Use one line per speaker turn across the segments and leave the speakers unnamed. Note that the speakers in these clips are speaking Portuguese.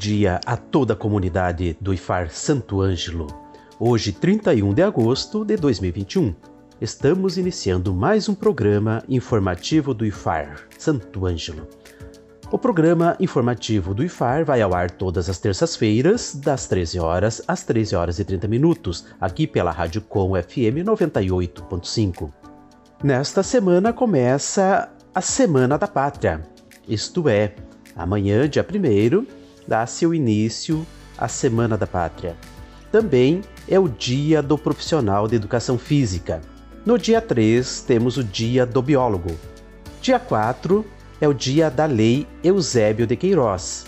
Dia a toda a comunidade do IFAR Santo Ângelo. Hoje, 31 de agosto de 2021, estamos iniciando mais um programa informativo do IFAR Santo Ângelo. O programa informativo do IFAR vai ao ar todas as terças-feiras, das 13 horas às 13 horas e 30 minutos, aqui pela Rádio Com FM 98.5. Nesta semana começa a Semana da Pátria, isto é, amanhã, dia 1 dá-se o início à Semana da Pátria. Também é o Dia do Profissional de Educação Física. No dia 3, temos o Dia do Biólogo. Dia 4 é o Dia da Lei Eusébio de Queiroz.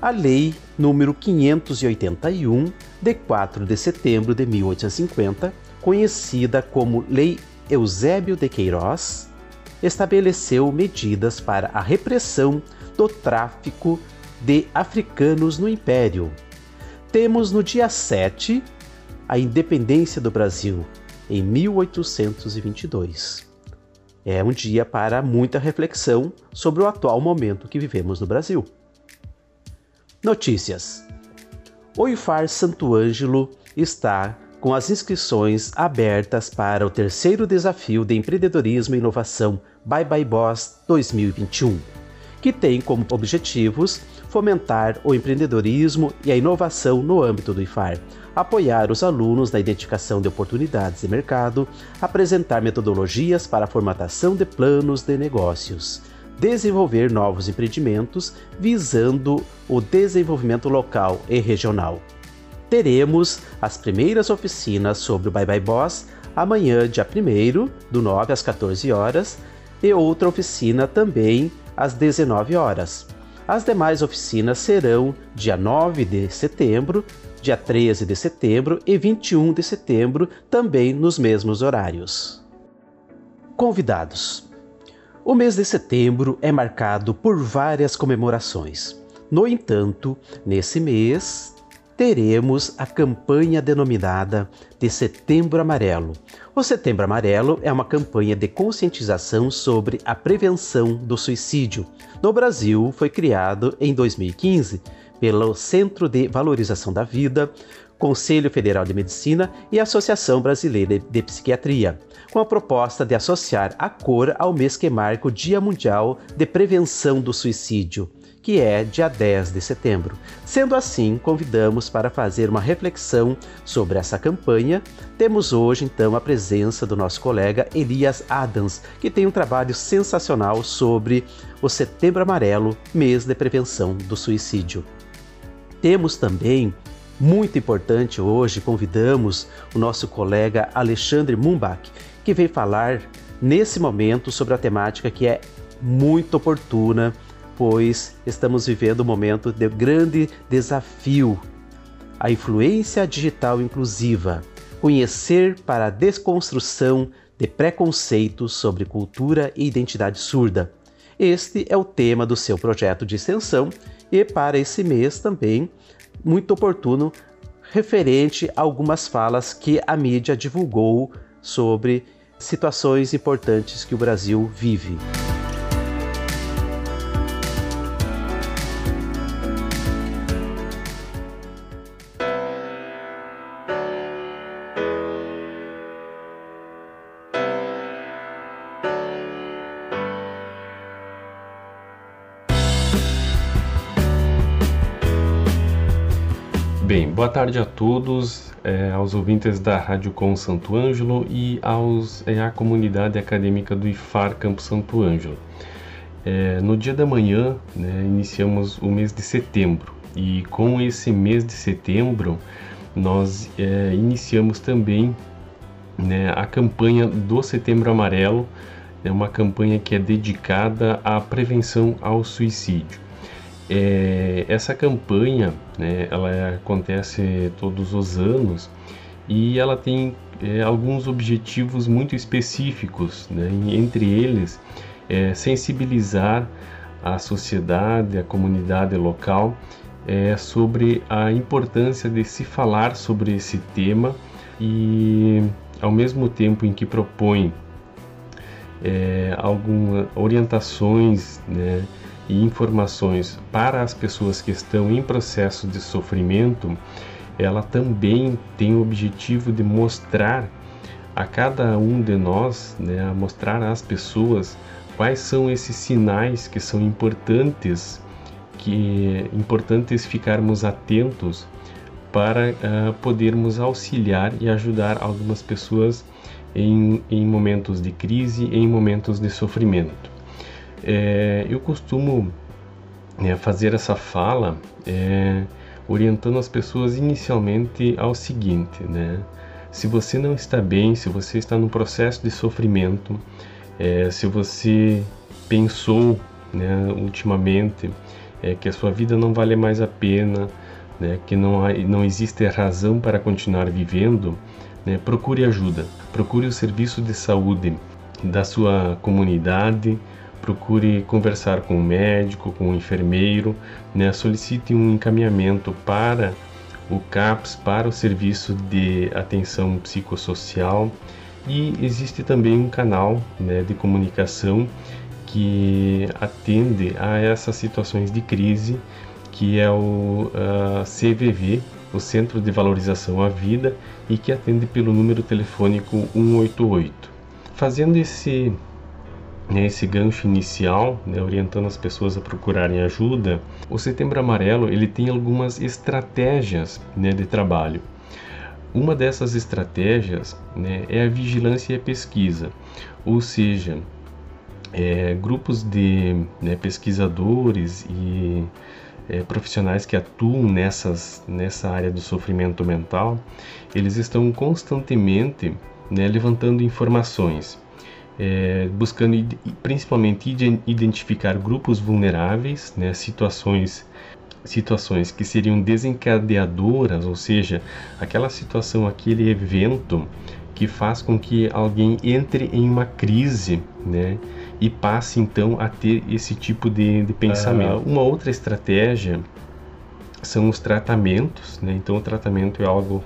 A Lei número 581, de 4 de setembro de 1850, conhecida como Lei Eusébio de Queiroz, estabeleceu medidas para a repressão do tráfico de africanos no Império. Temos no dia 7 a independência do Brasil, em 1822. É um dia para muita reflexão sobre o atual momento que vivemos no Brasil. Notícias: O IFAR Santo Ângelo está com as inscrições abertas para o terceiro desafio de empreendedorismo e inovação Bye Bye Boss 2021, que tem como objetivos fomentar o empreendedorismo e a inovação no âmbito do IFAR, apoiar os alunos na identificação de oportunidades de mercado, apresentar metodologias para a formatação de planos de negócios, desenvolver novos empreendimentos visando o desenvolvimento local e regional. Teremos as primeiras oficinas sobre o Bye Bye Boss amanhã, dia 1 do 9 às 14 horas, e outra oficina também às 19 horas. As demais oficinas serão dia 9 de setembro, dia 13 de setembro e 21 de setembro, também nos mesmos horários. Convidados: O mês de setembro é marcado por várias comemorações. No entanto, nesse mês teremos a campanha denominada de Setembro Amarelo. O Setembro Amarelo é uma campanha de conscientização sobre a prevenção do suicídio. No Brasil, foi criado em 2015 pelo Centro de Valorização da Vida, Conselho Federal de Medicina e Associação Brasileira de Psiquiatria, com a proposta de associar a cor ao mês que marca o Dia Mundial de Prevenção do Suicídio que é dia 10 de setembro. Sendo assim, convidamos para fazer uma reflexão sobre essa campanha. Temos hoje, então, a presença do nosso colega Elias Adams, que tem um trabalho sensacional sobre o Setembro Amarelo, mês de prevenção do suicídio. Temos também muito importante hoje, convidamos o nosso colega Alexandre Mumbach, que vem falar nesse momento sobre a temática que é muito oportuna pois estamos vivendo um momento de grande desafio. A influência digital inclusiva, conhecer para a desconstrução de preconceitos sobre cultura e identidade surda. Este é o tema do seu projeto de extensão e para esse mês também muito oportuno referente a algumas falas que a mídia divulgou sobre situações importantes que o Brasil vive.
Tarde a todos, é, aos ouvintes da Rádio Com Santo Ângelo e aos, é, à comunidade acadêmica do IFAR Campo Santo Ângelo. É, no dia da manhã, né, iniciamos o mês de setembro e com esse mês de setembro nós é, iniciamos também né, a campanha do Setembro Amarelo é uma campanha que é dedicada à prevenção ao suicídio. É, essa campanha, né, ela acontece todos os anos e ela tem é, alguns objetivos muito específicos, né, entre eles é, sensibilizar a sociedade, a comunidade local é, sobre a importância de se falar sobre esse tema e ao mesmo tempo em que propõe é, algumas orientações né, e informações para as pessoas que estão em processo de sofrimento, ela também tem o objetivo de mostrar a cada um de nós, né, mostrar às pessoas quais são esses sinais que são importantes, que importantes ficarmos atentos para uh, podermos auxiliar e ajudar algumas pessoas em, em momentos de crise, em momentos de sofrimento. É, eu costumo né, fazer essa fala é, orientando as pessoas inicialmente ao seguinte, né? Se você não está bem, se você está no processo de sofrimento, é, se você pensou né, ultimamente é, que a sua vida não vale mais a pena, né, que não, há, não existe razão para continuar vivendo, né, procure ajuda, procure o serviço de saúde da sua comunidade, procure conversar com o médico, com o enfermeiro, né, solicite um encaminhamento para o CAPS, para o serviço de atenção psicossocial e existe também um canal né, de comunicação que atende a essas situações de crise, que é o uh, CVV, o Centro de Valorização à Vida, e que atende pelo número telefônico 188. Fazendo esse, né, esse gancho inicial, né, orientando as pessoas a procurarem ajuda, o Setembro Amarelo ele tem algumas estratégias né, de trabalho. Uma dessas estratégias né, é a vigilância e a pesquisa, ou seja, é, grupos de né, pesquisadores e é, profissionais que atuam nessas, nessa área do sofrimento mental, eles estão constantemente né, levantando informações, é, buscando principalmente identificar grupos vulneráveis, né, situações situações que seriam desencadeadoras, ou seja, aquela situação, aquele evento que faz com que alguém entre em uma crise, né? e passe então a ter esse tipo de, de pensamento. Uma outra estratégia são os tratamentos, né? então o tratamento é algo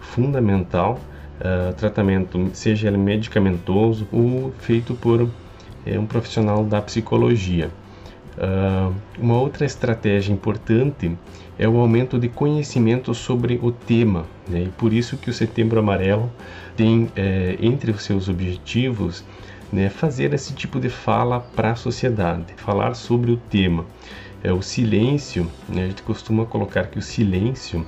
fundamental, uh, tratamento seja ele medicamentoso ou feito por é, um profissional da psicologia. Uh, uma outra estratégia importante é o aumento de conhecimento sobre o tema, né? e por isso que o Setembro Amarelo tem entre os seus objetivos né, fazer esse tipo de fala para a sociedade, falar sobre o tema. É, o silêncio, né, a gente costuma colocar que o silêncio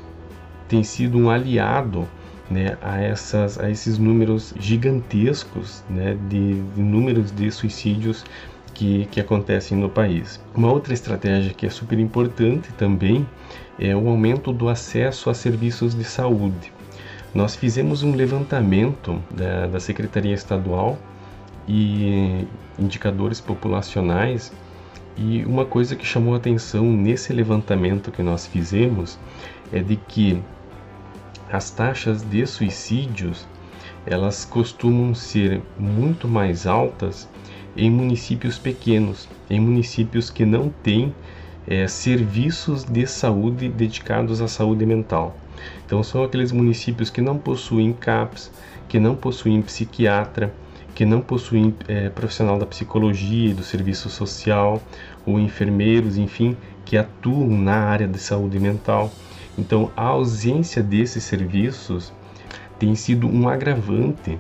tem sido um aliado né, a, essas, a esses números gigantescos né, de, de números de suicídios que, que acontecem no país. Uma outra estratégia que é super importante também é o aumento do acesso a serviços de saúde. Nós fizemos um levantamento da, da Secretaria Estadual e indicadores populacionais. E uma coisa que chamou atenção nesse levantamento que nós fizemos é de que as taxas de suicídios elas costumam ser muito mais altas em municípios pequenos, em municípios que não têm é, serviços de saúde dedicados à saúde mental. Então são aqueles municípios que não possuem CAPS, que não possuem psiquiatra, que não possuem é, profissional da psicologia e do serviço social, ou enfermeiros, enfim, que atuam na área de saúde mental. Então, a ausência desses serviços tem sido um agravante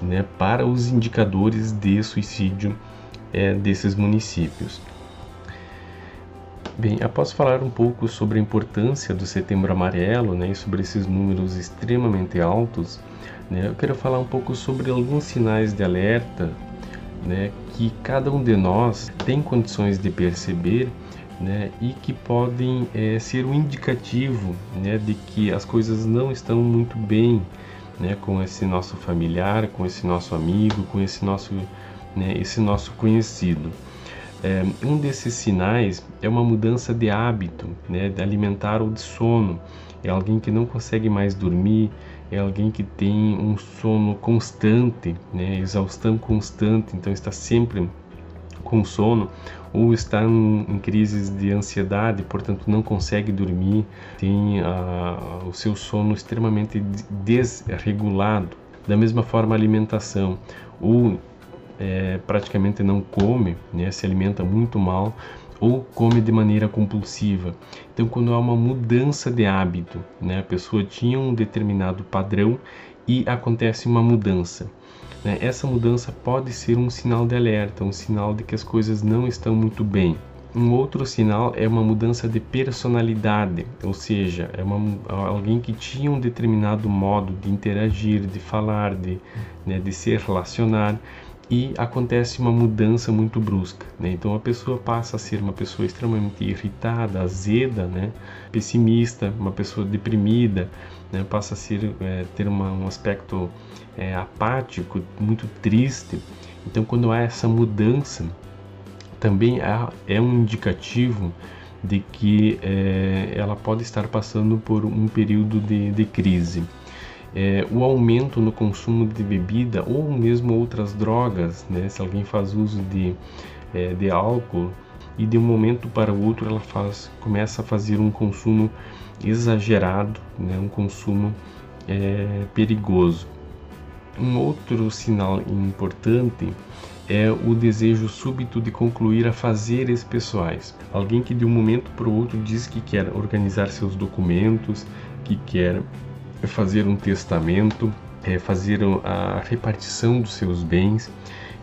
né, para os indicadores de suicídio é, desses municípios. Bem, após falar um pouco sobre a importância do Setembro Amarelo né, e sobre esses números extremamente altos, né? Eu quero falar um pouco sobre alguns sinais de alerta né, que cada um de nós tem condições de perceber né, e que podem é, ser um indicativo né, de que as coisas não estão muito bem né, com esse nosso familiar, com esse nosso amigo, com esse nosso né, esse nosso conhecido. É, um desses sinais é uma mudança de hábito, né, de alimentar ou de sono. É alguém que não consegue mais dormir, é alguém que tem um sono constante, né, exaustão constante, então está sempre com sono ou está em, em crises de ansiedade, portanto não consegue dormir, tem a, o seu sono extremamente desregulado. Da mesma forma, a alimentação, ou é, praticamente não come, né, se alimenta muito mal, ou come de maneira compulsiva. Então, quando há uma mudança de hábito, né, a pessoa tinha um determinado padrão e acontece uma mudança. Né, essa mudança pode ser um sinal de alerta, um sinal de que as coisas não estão muito bem. Um outro sinal é uma mudança de personalidade, ou seja, é uma, alguém que tinha um determinado modo de interagir, de falar, de, né, de se relacionar e acontece uma mudança muito brusca. Né? Então a pessoa passa a ser uma pessoa extremamente irritada, azeda, né? pessimista, uma pessoa deprimida, né? passa a ser, é, ter uma, um aspecto é, apático, muito triste. Então quando há essa mudança, também é um indicativo de que é, ela pode estar passando por um período de, de crise é, o aumento no consumo de bebida ou mesmo outras drogas, né? se alguém faz uso de, é, de álcool e de um momento para o outro ela faz, começa a fazer um consumo exagerado, né? um consumo é, perigoso. Um outro sinal importante é o desejo súbito de concluir afazeres pessoais. Alguém que de um momento para o outro diz que quer organizar seus documentos, que quer fazer um testamento, é fazer a repartição dos seus bens.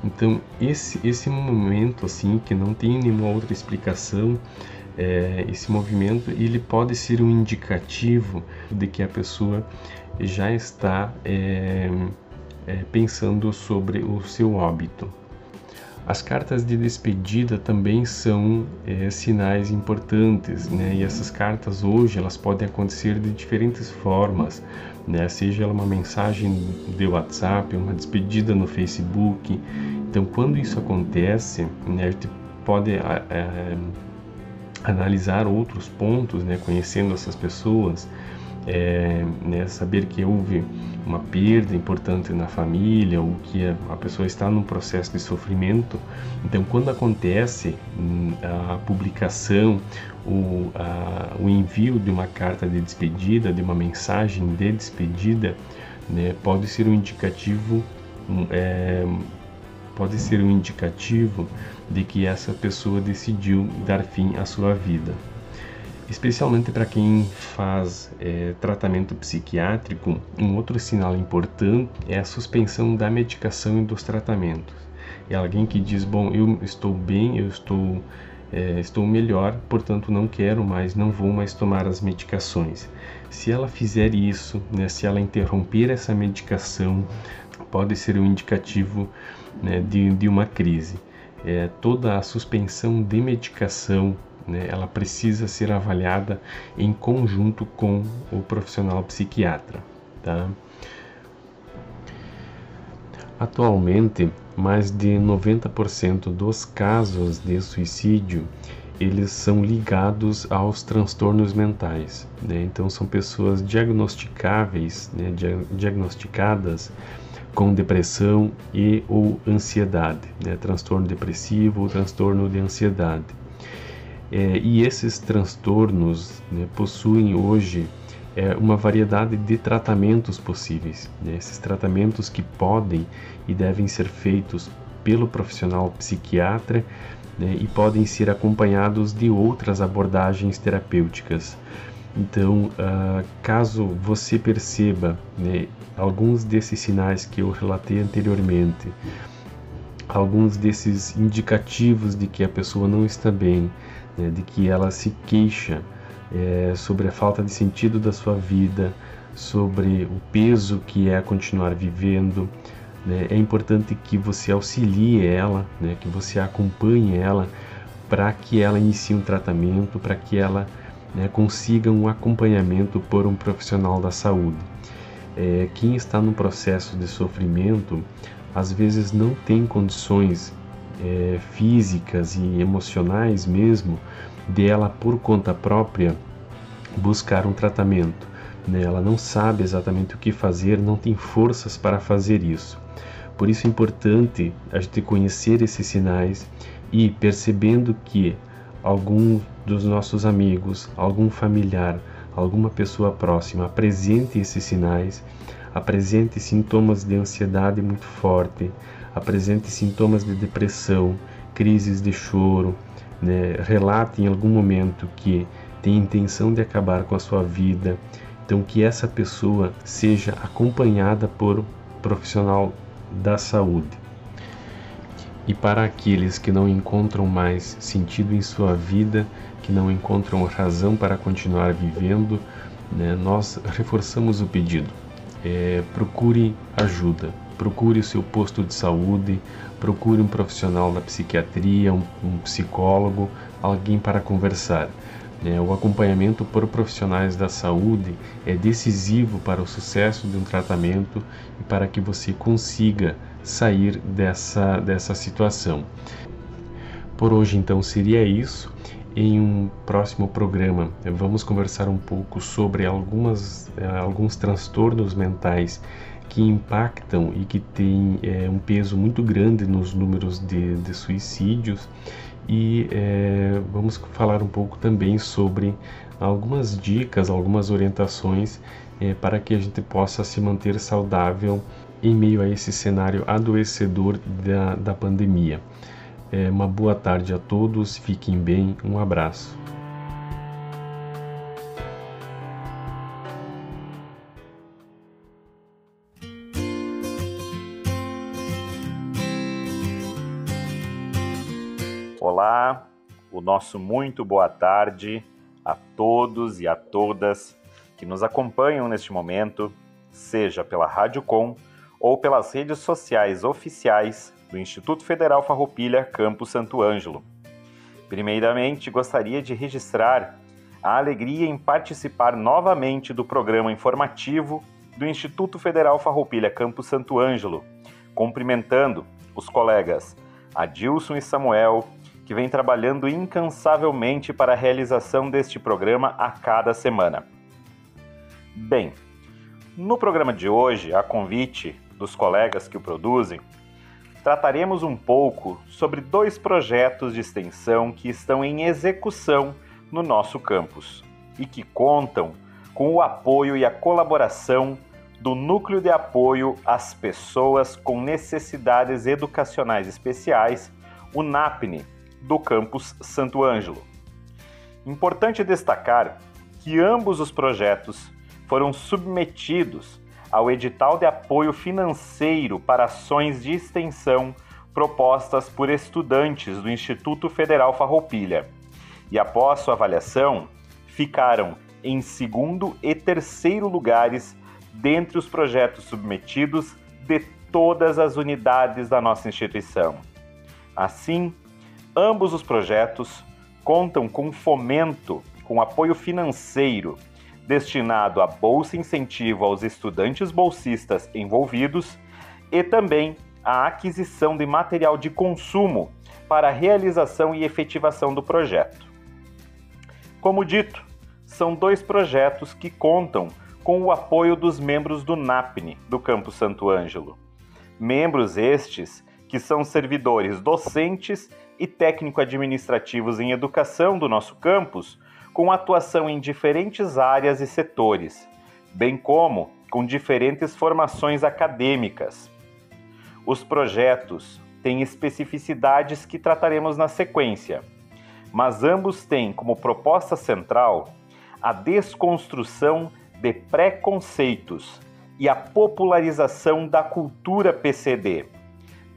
Então esse esse momento assim que não tem nenhuma outra explicação, é, esse movimento ele pode ser um indicativo de que a pessoa já está é, é, pensando sobre o seu óbito. As cartas de despedida também são é, sinais importantes, né? E essas cartas hoje elas podem acontecer de diferentes formas, né? Seja ela uma mensagem de WhatsApp, uma despedida no Facebook. Então, quando isso acontece, né, a gente pode é, analisar outros pontos, né? Conhecendo essas pessoas, é, né? Saber que houve uma perda importante na família ou que a pessoa está num processo de sofrimento. Então, quando acontece hum, a publicação, o, a, o envio de uma carta de despedida, de uma mensagem de despedida, né, pode ser um indicativo hum, é, pode ser um indicativo de que essa pessoa decidiu dar fim à sua vida especialmente para quem faz é, tratamento psiquiátrico, um outro sinal importante é a suspensão da medicação e dos tratamentos. É alguém que diz: Bom, eu estou bem, eu estou, é, estou melhor, portanto não quero mais, não vou mais tomar as medicações. Se ela fizer isso, né, se ela interromper essa medicação, pode ser um indicativo né, de, de uma crise. É, toda a suspensão de medicação né, ela precisa ser avaliada em conjunto com o profissional psiquiatra. Tá? Atualmente, mais de 90% dos casos de suicídio eles são ligados aos transtornos mentais. Né? Então, são pessoas diagnosticáveis, né? diagnosticadas com depressão e ou ansiedade, né? transtorno depressivo ou transtorno de ansiedade. É, e esses transtornos né, possuem hoje é, uma variedade de tratamentos possíveis. Né? Esses tratamentos que podem e devem ser feitos pelo profissional psiquiatra né, e podem ser acompanhados de outras abordagens terapêuticas. Então, uh, caso você perceba né, alguns desses sinais que eu relatei anteriormente, alguns desses indicativos de que a pessoa não está bem, né, de que ela se queixa é, sobre a falta de sentido da sua vida, sobre o peso que é continuar vivendo. Né, é importante que você auxilie ela, né, que você acompanhe ela para que ela inicie um tratamento, para que ela né, consiga um acompanhamento por um profissional da saúde. É, quem está no processo de sofrimento, às vezes não tem condições é, físicas e emocionais mesmo dela por conta própria buscar um tratamento. Né? Ela não sabe exatamente o que fazer, não tem forças para fazer isso. Por isso é importante a gente conhecer esses sinais e percebendo que algum dos nossos amigos, algum familiar, alguma pessoa próxima apresente esses sinais, apresente sintomas de ansiedade muito forte, apresente sintomas de depressão, crises de choro, né, relate em algum momento que tem intenção de acabar com a sua vida, então que essa pessoa seja acompanhada por um profissional da saúde. E para aqueles que não encontram mais sentido em sua vida, que não encontram razão para continuar vivendo, né, nós reforçamos o pedido. É, procure ajuda, procure o seu posto de saúde, procure um profissional da psiquiatria, um, um psicólogo, alguém para conversar. É, o acompanhamento por profissionais da saúde é decisivo para o sucesso de um tratamento e para que você consiga sair dessa, dessa situação. Por hoje, então, seria isso. Em um próximo programa, vamos conversar um pouco sobre algumas, eh, alguns transtornos mentais que impactam e que têm é, um peso muito grande nos números de, de suicídios e é, vamos falar um pouco também sobre algumas dicas, algumas orientações é, para que a gente possa se manter saudável em meio a esse cenário adoecedor da, da pandemia. É, uma boa tarde a todos, fiquem bem, um abraço.
Nosso muito boa tarde a todos e a todas que nos acompanham neste momento, seja pela Rádio Com ou pelas redes sociais oficiais do Instituto Federal Farroupilha Campo Santo Ângelo. Primeiramente, gostaria de registrar a alegria em participar novamente do programa informativo do Instituto Federal Farroupilha Campo Santo Ângelo, cumprimentando os colegas Adilson e Samuel, que vem trabalhando incansavelmente para a realização deste programa a cada semana. Bem, no programa de hoje, a convite dos colegas que o produzem, trataremos um pouco sobre dois projetos de extensão que estão em execução no nosso campus e que contam com o apoio e a colaboração do Núcleo de Apoio às Pessoas com Necessidades Educacionais Especiais, o NAPNE, do campus Santo Ângelo. Importante destacar que ambos os projetos foram submetidos ao edital de apoio financeiro para ações de extensão propostas por estudantes do Instituto Federal Farroupilha. E após sua avaliação, ficaram em segundo e terceiro lugares dentre os projetos submetidos de todas as unidades da nossa instituição. Assim, ambos os projetos contam com fomento, com apoio financeiro destinado a bolsa incentivo aos estudantes bolsistas envolvidos e também a aquisição de material de consumo para a realização e efetivação do projeto. Como dito, são dois projetos que contam com o apoio dos membros do NAPNE do Campo Santo Ângelo. Membros estes que são servidores docentes e técnico-administrativos em educação do nosso campus, com atuação em diferentes áreas e setores, bem como com diferentes formações acadêmicas. Os projetos têm especificidades que trataremos na sequência, mas ambos têm como proposta central a desconstrução de preconceitos e a popularização da cultura PCD,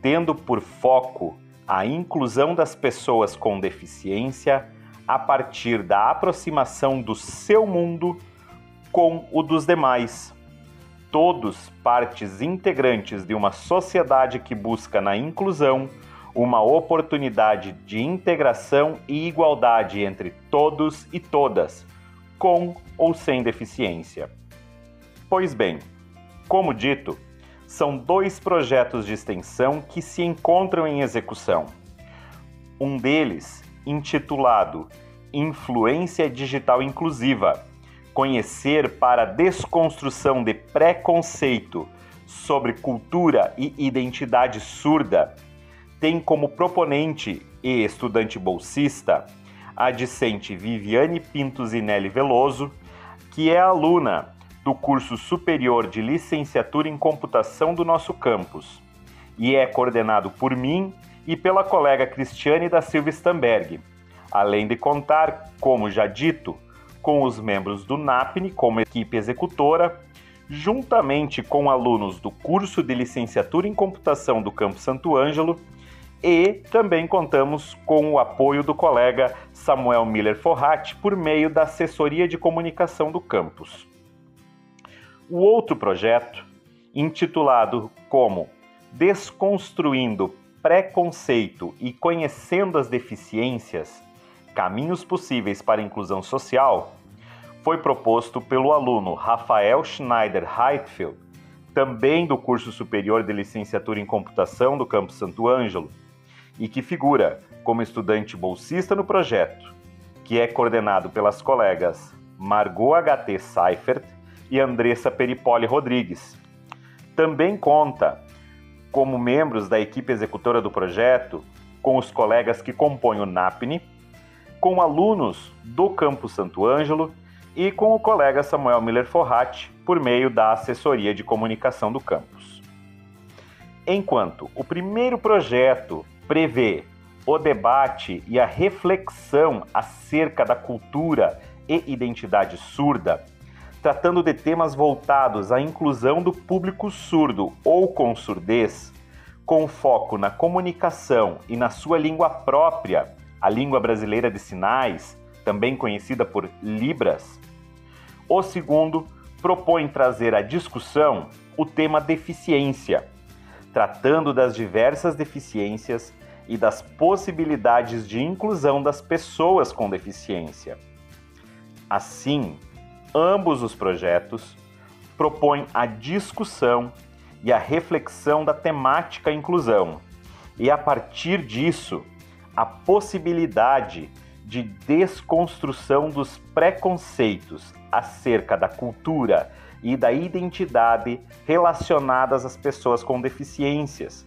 tendo por foco a inclusão das pessoas com deficiência a partir da aproximação do seu mundo com o dos demais. Todos partes integrantes de uma sociedade que busca na inclusão uma oportunidade de integração e igualdade entre todos e todas, com ou sem deficiência. Pois bem, como dito, são dois projetos de extensão que se encontram em execução. Um deles, intitulado Influência Digital Inclusiva Conhecer para Desconstrução de Preconceito sobre Cultura e Identidade Surda, tem como proponente e estudante bolsista a discente Viviane Pinto Veloso, que é aluna do curso superior de licenciatura em computação do nosso campus e é coordenado por mim e pela colega Cristiane da Silva Stamberg, além de contar, como já dito, com os membros do NAPNE como equipe executora, juntamente com alunos do curso de licenciatura em computação do Campo Santo Ângelo e também contamos com o apoio do colega Samuel Miller Forrat por meio da assessoria de comunicação do campus. O outro projeto, intitulado como Desconstruindo Preconceito e Conhecendo as Deficiências Caminhos Possíveis para a Inclusão Social, foi proposto pelo aluno Rafael Schneider Heitfeld, também do curso superior de licenciatura em computação do Campo Santo Ângelo, e que figura como estudante bolsista no projeto, que é coordenado pelas colegas Margot HT Seifert e Andressa Peripoli Rodrigues. Também conta como membros da equipe executora do projeto com os colegas que compõem o NAPNE, com alunos do Campo Santo Ângelo e com o colega Samuel Miller Forrat por meio da assessoria de comunicação do campus. Enquanto o primeiro projeto prevê o debate e a reflexão acerca da cultura e identidade surda tratando de temas voltados à inclusão do público surdo ou com surdez, com foco na comunicação e na sua língua própria, a língua brasileira de sinais, também conhecida por Libras. O segundo propõe trazer à discussão o tema deficiência, tratando das diversas deficiências e das possibilidades de inclusão das pessoas com deficiência. Assim, ambos os projetos propõem a discussão e a reflexão da temática inclusão, e a partir disso, a possibilidade de desconstrução dos preconceitos acerca da cultura e da identidade relacionadas às pessoas com deficiências,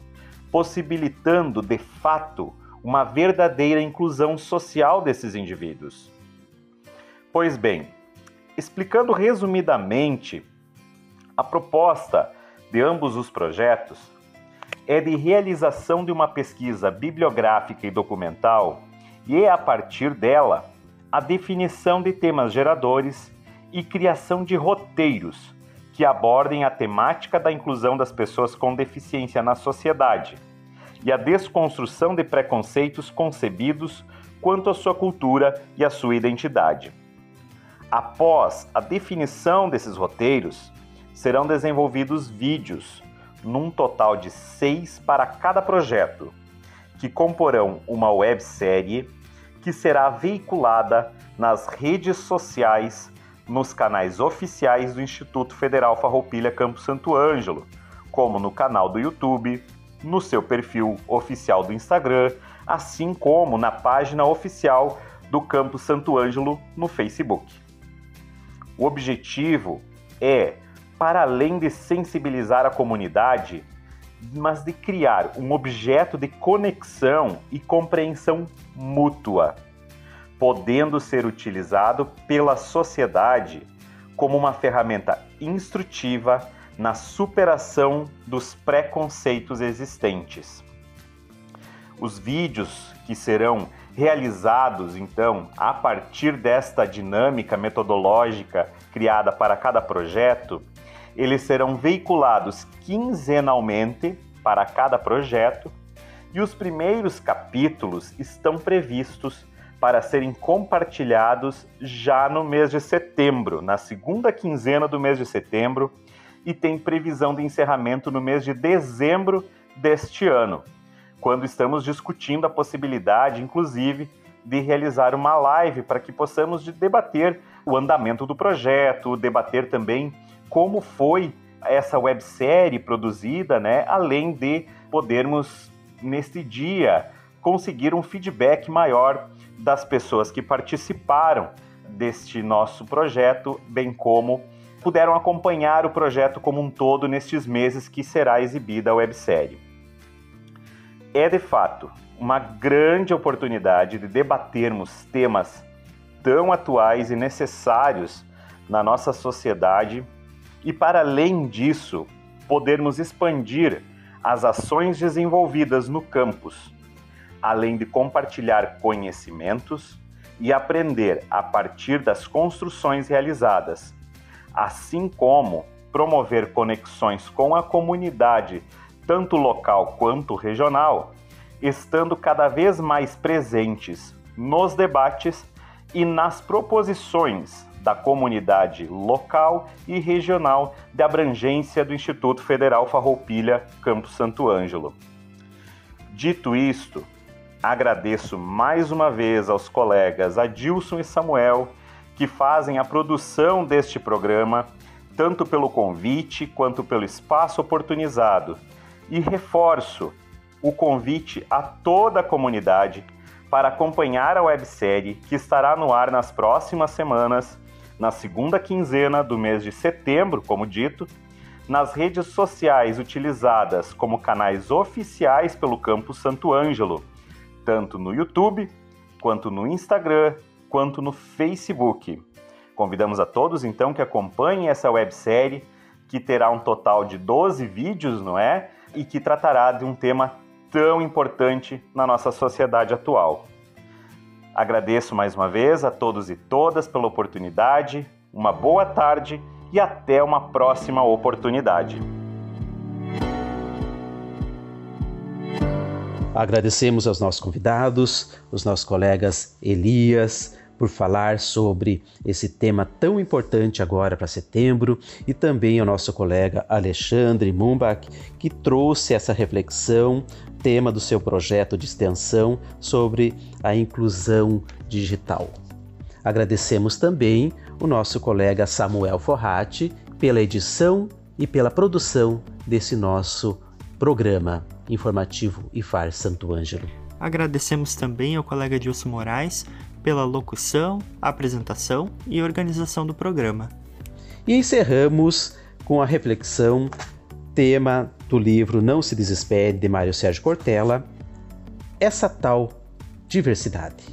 possibilitando de fato uma verdadeira inclusão social desses indivíduos. Pois bem, Explicando resumidamente, a proposta de ambos os projetos é de realização de uma pesquisa bibliográfica e documental e é a partir dela a definição de temas geradores e criação de roteiros que abordem a temática da inclusão das pessoas com deficiência na sociedade e a desconstrução de preconceitos concebidos quanto à sua cultura e à sua identidade. Após a definição desses roteiros, serão desenvolvidos vídeos, num total de seis para cada projeto, que comporão uma websérie que será veiculada nas redes sociais, nos canais oficiais do Instituto Federal Farroupilha Campo Santo Ângelo, como no canal do YouTube, no seu perfil oficial do Instagram, assim como na página oficial do Campo Santo Ângelo no Facebook. O objetivo é, para além de sensibilizar a comunidade, mas de criar um objeto de conexão e compreensão mútua, podendo ser utilizado pela sociedade como uma ferramenta instrutiva na superação dos preconceitos existentes. Os vídeos que serão realizados, então, a partir desta dinâmica metodológica criada para cada projeto, eles serão veiculados quinzenalmente para cada projeto e os primeiros capítulos estão previstos para serem compartilhados já no mês de setembro, na segunda quinzena do mês de setembro, e tem previsão de encerramento no mês de dezembro deste ano quando estamos discutindo a possibilidade, inclusive, de realizar uma live para que possamos debater o andamento do projeto, debater também como foi essa websérie produzida, né, além de podermos, neste dia, conseguir um feedback maior das pessoas que participaram deste nosso projeto, bem como puderam acompanhar o projeto como um todo nestes meses que será exibida a websérie. É de fato uma grande oportunidade de debatermos temas tão atuais e necessários na nossa sociedade e, para além disso, podermos expandir as ações desenvolvidas no campus, além de compartilhar conhecimentos e aprender a partir das construções realizadas, assim como promover conexões com a comunidade, tanto local quanto regional, estando cada vez mais presentes nos debates e nas proposições da comunidade local e regional de abrangência do Instituto Federal Farroupilha Campo Santo Ângelo. Dito isto, agradeço mais uma vez aos colegas Adilson e Samuel que fazem a produção deste programa, tanto pelo convite quanto pelo espaço oportunizado, e reforço o convite a toda a comunidade para acompanhar a websérie que estará no ar nas próximas semanas, na segunda quinzena do mês de setembro, como dito, nas redes sociais utilizadas como canais oficiais pelo Campus Santo Ângelo, tanto no YouTube, quanto no Instagram, quanto no Facebook. Convidamos a todos então que acompanhem essa websérie, que terá um total de 12 vídeos, não é? E que tratará de um tema tão importante na nossa sociedade atual. Agradeço mais uma vez a todos e todas pela oportunidade, uma boa tarde e até uma próxima oportunidade.
Agradecemos aos nossos convidados, os nossos colegas Elias, por falar sobre esse tema tão importante agora para setembro e também ao nosso colega Alexandre Mumbach, que trouxe essa reflexão, tema do seu projeto de extensão sobre a inclusão digital. Agradecemos também o nosso colega Samuel Forratti pela edição e pela produção desse nosso programa informativo IFAR Santo Ângelo.
Agradecemos também ao colega Dilson Moraes pela locução, apresentação e organização do programa.
E encerramos com a reflexão, tema do livro Não se Desespere, de Mário Sérgio Cortella, essa tal diversidade.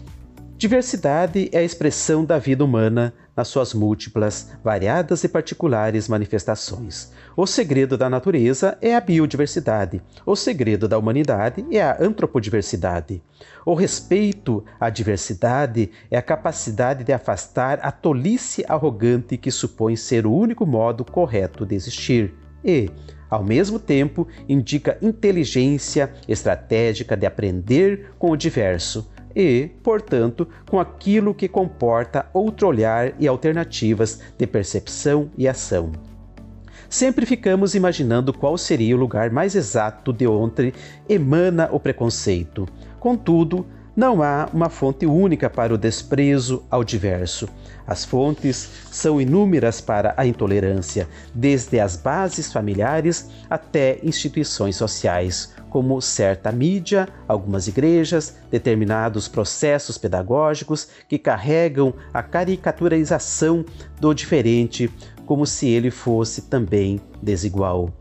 Diversidade é a expressão da vida humana nas suas múltiplas, variadas e particulares manifestações. O segredo da natureza é a biodiversidade. O segredo da humanidade é a antropodiversidade. O respeito à diversidade é a capacidade de afastar a tolice arrogante que supõe ser o único modo correto de existir. E, ao mesmo tempo, indica inteligência estratégica de aprender com o diverso, e, portanto, com aquilo que comporta outro olhar e alternativas de percepção e ação. Sempre ficamos imaginando qual seria o lugar mais exato de onde emana o preconceito. Contudo, não há uma fonte única para o desprezo ao diverso. As fontes são inúmeras para a intolerância, desde as bases familiares até instituições sociais, como certa mídia, algumas igrejas, determinados processos pedagógicos que carregam a caricaturização do diferente como se ele fosse também desigual.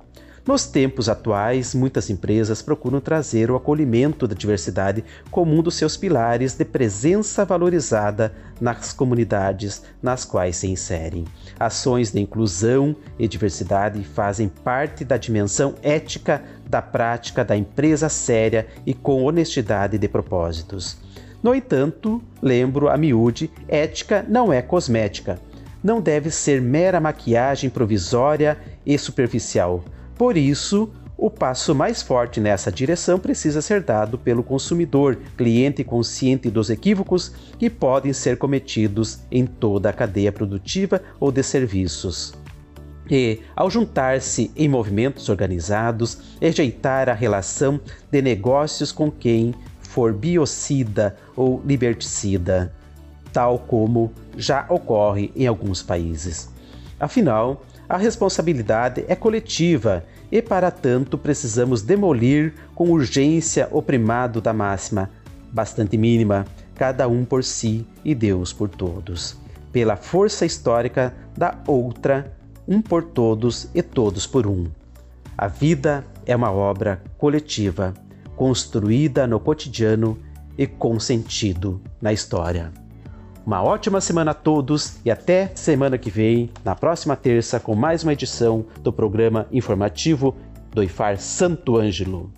Nos tempos atuais, muitas empresas procuram trazer o acolhimento da diversidade como um dos seus pilares de presença valorizada nas comunidades nas quais se inserem. Ações de inclusão e diversidade fazem parte da dimensão ética da prática da empresa séria e com honestidade de propósitos. No entanto, lembro a miúde, ética não é cosmética. Não deve ser mera maquiagem provisória e superficial por isso, o passo mais forte nessa direção precisa ser dado pelo consumidor, cliente consciente dos equívocos que podem ser cometidos em toda a cadeia produtiva ou de serviços. E, ao juntar-se em movimentos organizados, rejeitar a relação de negócios com quem for biocida ou liberticida, tal como já ocorre em alguns países. Afinal, A responsabilidade é coletiva e, para tanto, precisamos demolir com urgência o primado da máxima, bastante mínima, cada um por si e Deus por todos, pela força histórica da outra, um por todos e todos por um. A vida é uma obra coletiva, construída no cotidiano e com sentido na história. Uma ótima semana a todos e até semana que vem, na próxima terça, com mais uma edição do programa informativo do IFAR Santo Ângelo.